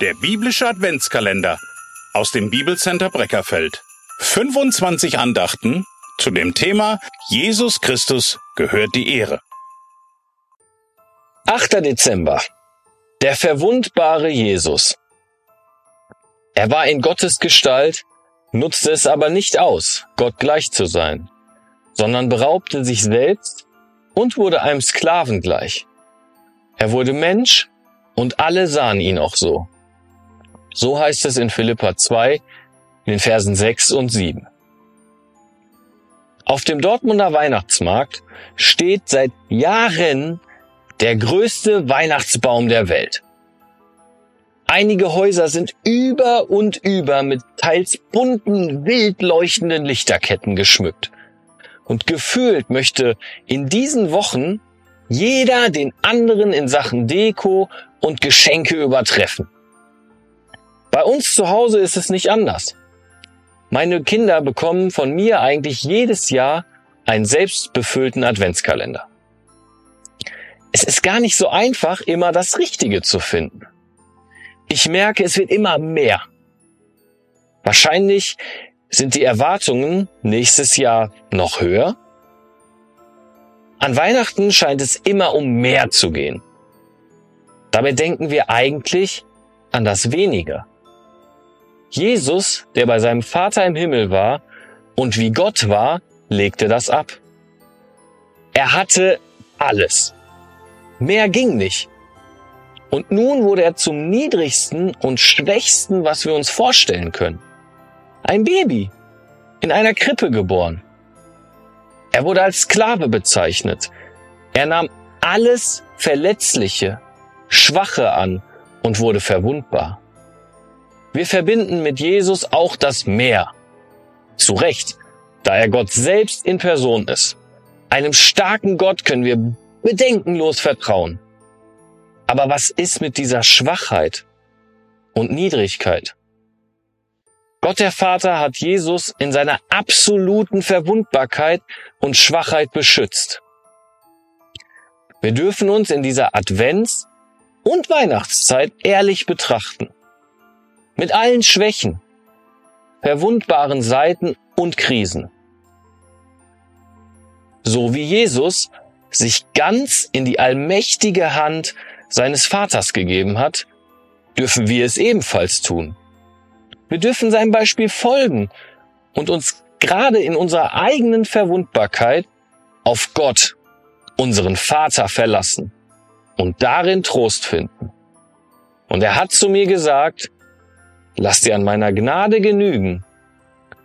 Der biblische Adventskalender aus dem Bibelcenter Breckerfeld. 25 Andachten zu dem Thema Jesus Christus gehört die Ehre. 8. Dezember. Der verwundbare Jesus. Er war in Gottes Gestalt, nutzte es aber nicht aus, Gott gleich zu sein, sondern beraubte sich selbst und wurde einem Sklaven gleich. Er wurde Mensch und alle sahen ihn auch so. So heißt es in Philippa 2, in den Versen 6 und 7. Auf dem Dortmunder Weihnachtsmarkt steht seit Jahren der größte Weihnachtsbaum der Welt. Einige Häuser sind über und über mit teils bunten, wild leuchtenden Lichterketten geschmückt. Und gefühlt möchte in diesen Wochen jeder den anderen in Sachen Deko und Geschenke übertreffen. Bei uns zu Hause ist es nicht anders. Meine Kinder bekommen von mir eigentlich jedes Jahr einen selbstbefüllten Adventskalender. Es ist gar nicht so einfach, immer das Richtige zu finden. Ich merke, es wird immer mehr. Wahrscheinlich sind die Erwartungen nächstes Jahr noch höher. An Weihnachten scheint es immer um mehr zu gehen. Dabei denken wir eigentlich an das Wenige. Jesus, der bei seinem Vater im Himmel war und wie Gott war, legte das ab. Er hatte alles. Mehr ging nicht. Und nun wurde er zum niedrigsten und schwächsten, was wir uns vorstellen können. Ein Baby. In einer Krippe geboren. Er wurde als Sklave bezeichnet. Er nahm alles Verletzliche, Schwache an und wurde verwundbar. Wir verbinden mit Jesus auch das Meer. Zu Recht, da er Gott selbst in Person ist. Einem starken Gott können wir bedenkenlos vertrauen. Aber was ist mit dieser Schwachheit und Niedrigkeit? Gott der Vater hat Jesus in seiner absoluten Verwundbarkeit und Schwachheit beschützt. Wir dürfen uns in dieser Advents- und Weihnachtszeit ehrlich betrachten. Mit allen Schwächen, verwundbaren Seiten und Krisen. So wie Jesus sich ganz in die allmächtige Hand seines Vaters gegeben hat, dürfen wir es ebenfalls tun. Wir dürfen seinem Beispiel folgen und uns gerade in unserer eigenen Verwundbarkeit auf Gott, unseren Vater, verlassen und darin Trost finden. Und er hat zu mir gesagt, Lass dir an meiner Gnade genügen,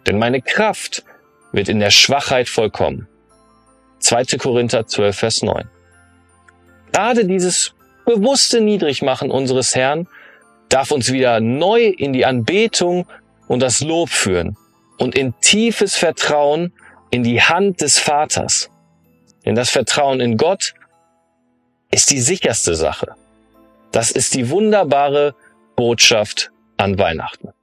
denn meine Kraft wird in der Schwachheit vollkommen. 2. Korinther 12, Vers 9. Gerade dieses bewusste Niedrigmachen unseres Herrn darf uns wieder neu in die Anbetung und das Lob führen und in tiefes Vertrauen in die Hand des Vaters. Denn das Vertrauen in Gott ist die sicherste Sache. Das ist die wunderbare Botschaft an Weihnachten.